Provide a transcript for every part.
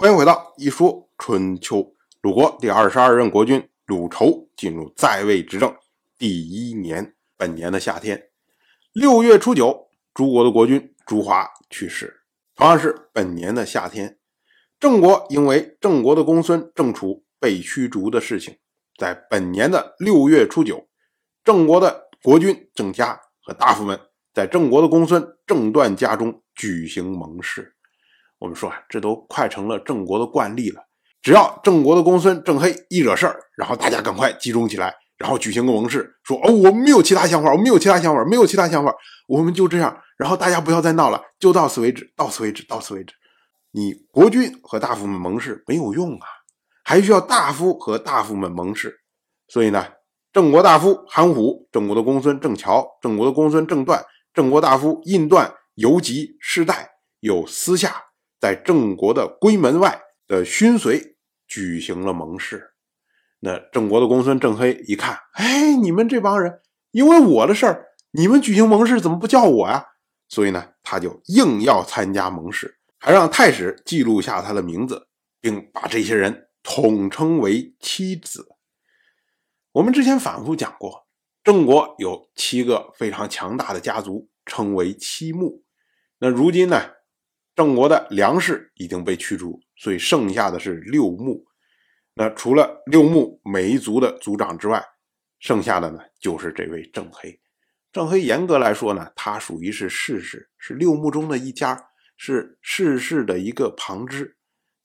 欢迎回到一说春秋。鲁国第二十二任国君鲁仇进入在位执政第一年，本年的夏天，六月初九，诸国的国君朱华去世。同样是本年的夏天，郑国因为郑国的公孙郑楚被驱逐的事情，在本年的六月初九，郑国的国君郑家和大夫们在郑国的公孙郑段家中举行盟誓。我们说啊，这都快成了郑国的惯例了。只要郑国的公孙郑黑一惹事儿，然后大家赶快集中起来，然后举行个盟誓，说：“哦，我们没有其他想法，我们没有其他想法，没有其他想法，我们就这样。然后大家不要再闹了，就到此为止，到此为止，到此为止。你国君和大夫们盟誓没有用啊，还需要大夫和大夫们盟誓。所以呢，郑国大夫韩虎、郑国的公孙郑乔、郑国的公孙郑段、郑国大夫印段、游吉、世代，有私下。”在郑国的闺门外的勋随举行了盟誓。那郑国的公孙郑黑一看，哎，你们这帮人因为我的事儿，你们举行盟誓怎么不叫我呀？所以呢，他就硬要参加盟誓，还让太史记录下他的名字，并把这些人统称为七子。我们之前反复讲过，郑国有七个非常强大的家族，称为七穆。那如今呢？郑国的粮食已经被驱逐，所以剩下的是六牧。那除了六牧每一族的族长之外，剩下的呢就是这位郑黑。郑黑严格来说呢，他属于是世氏，是六牧中的一家，是世氏的一个旁支。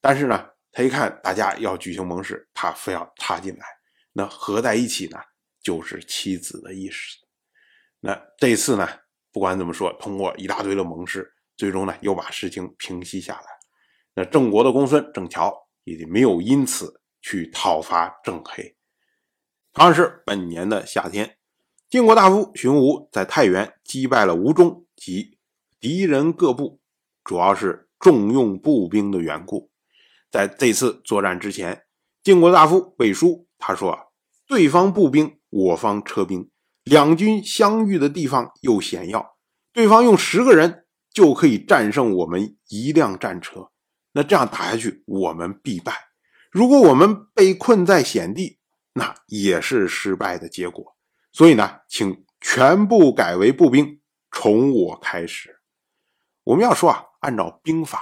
但是呢，他一看大家要举行盟誓，他非要插进来。那合在一起呢，就是妻子的意思。那这次呢，不管怎么说，通过一大堆的盟誓。最终呢，又把事情平息下来。那郑国的公孙郑乔也就没有因此去讨伐郑黑。同样是本年的夏天，晋国大夫荀吴在太原击败了吴中及敌人各部，主要是重用步兵的缘故。在这次作战之前，晋国大夫魏书他说：“对方步兵，我方车兵，两军相遇的地方又险要，对方用十个人。”就可以战胜我们一辆战车，那这样打下去，我们必败。如果我们被困在险地，那也是失败的结果。所以呢，请全部改为步兵，从我开始。我们要说啊，按照兵法，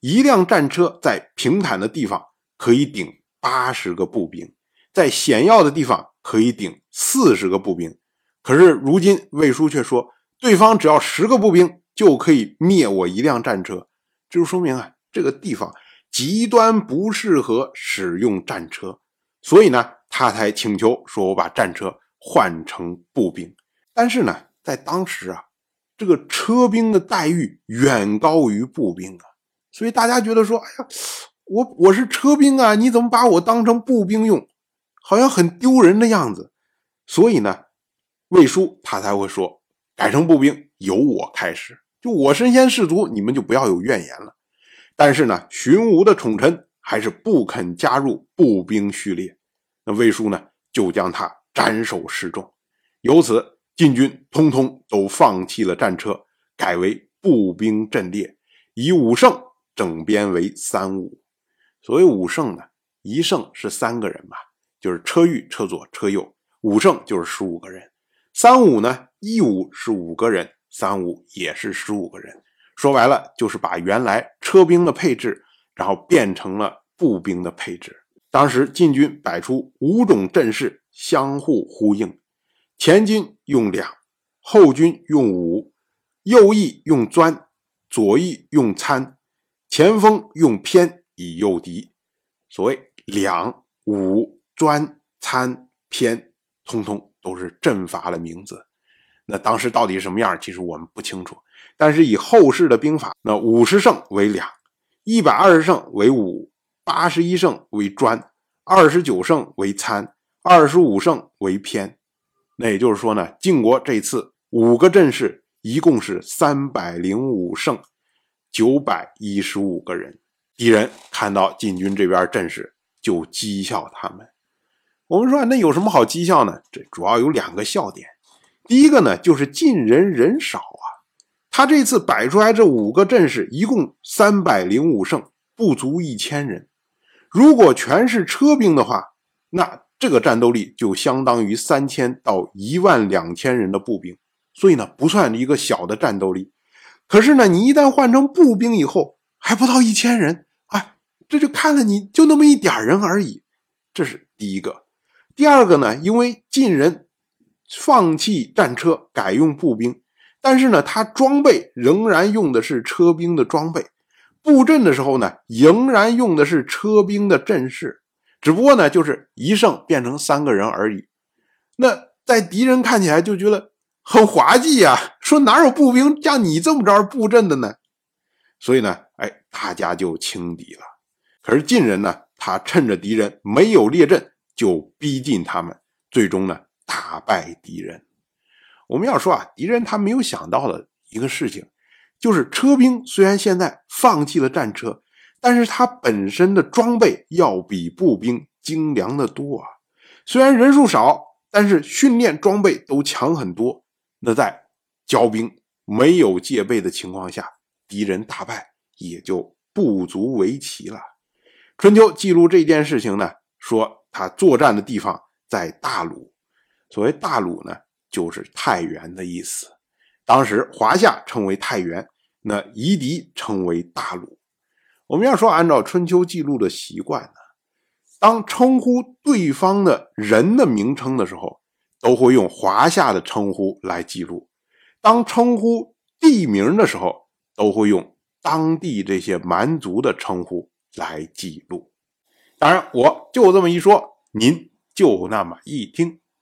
一辆战车在平坦的地方可以顶八十个步兵，在险要的地方可以顶四十个步兵。可是如今魏书却说，对方只要十个步兵。就可以灭我一辆战车，这就说明啊，这个地方极端不适合使用战车，所以呢，他才请求说我把战车换成步兵。但是呢，在当时啊，这个车兵的待遇远高于步兵啊，所以大家觉得说，哎呀，我我是车兵啊，你怎么把我当成步兵用，好像很丢人的样子。所以呢，魏书他才会说改成步兵，由我开始。就我身先士卒，你们就不要有怨言了。但是呢，荀吴的宠臣还是不肯加入步兵序列。那魏书呢，就将他斩首示众。由此，晋军通通都放弃了战车，改为步兵阵列，以五胜整编为三五。所谓五胜呢，一胜是三个人嘛，就是车御、车左、车右，五胜就是十五个人。三五呢，一五是五个人。三五也是十五个人，说白了就是把原来车兵的配置，然后变成了步兵的配置。当时晋军摆出五种阵势，相互呼应：前军用两，后军用五，右翼用钻，左翼用参，前锋用偏以诱敌。所谓两、五、钻、参、偏，通通都是阵法的名字。那当时到底什么样？其实我们不清楚。但是以后世的兵法，那五十胜为两，一百二十胜为五，八十一胜为专，二十九胜为参，二十五胜为偏。那也就是说呢，晋国这次五个阵势一共是三百零五胜，九百一十五个人。敌人看到晋军这边阵势，就讥笑他们。我们说那有什么好讥笑呢？这主要有两个笑点。第一个呢，就是晋人人少啊，他这次摆出来这五个阵势，一共三百零五胜，不足一千人。如果全是车兵的话，那这个战斗力就相当于三千到一万两千人的步兵，所以呢，不算一个小的战斗力。可是呢，你一旦换成步兵以后，还不到一千人，哎，这就看了你就那么一点人而已。这是第一个。第二个呢，因为晋人放弃战车，改用步兵，但是呢，他装备仍然用的是车兵的装备。布阵的时候呢，仍然用的是车兵的阵势，只不过呢，就是一胜变成三个人而已。那在敌人看起来就觉得很滑稽呀，说哪有步兵像你这么着布阵的呢？所以呢，哎，大家就轻敌了。可是晋人呢，他趁着敌人没有列阵，就逼近他们，最终呢，打败敌人。我们要说啊，敌人他没有想到的一个事情。就是车兵虽然现在放弃了战车，但是它本身的装备要比步兵精良的多啊。虽然人数少，但是训练装备都强很多。那在骄兵没有戒备的情况下，敌人大败也就不足为奇了。春秋记录这件事情呢，说他作战的地方在大鲁，所谓大鲁呢，就是太原的意思。当时华夏称为太原，那夷狄称为大鲁。我们要说，按照春秋记录的习惯呢，当称呼对方的人的名称的时候，都会用华夏的称呼来记录；当称呼地名的时候，都会用当地这些蛮族的称呼来记录。当然，我就这么一说，您就那么一听。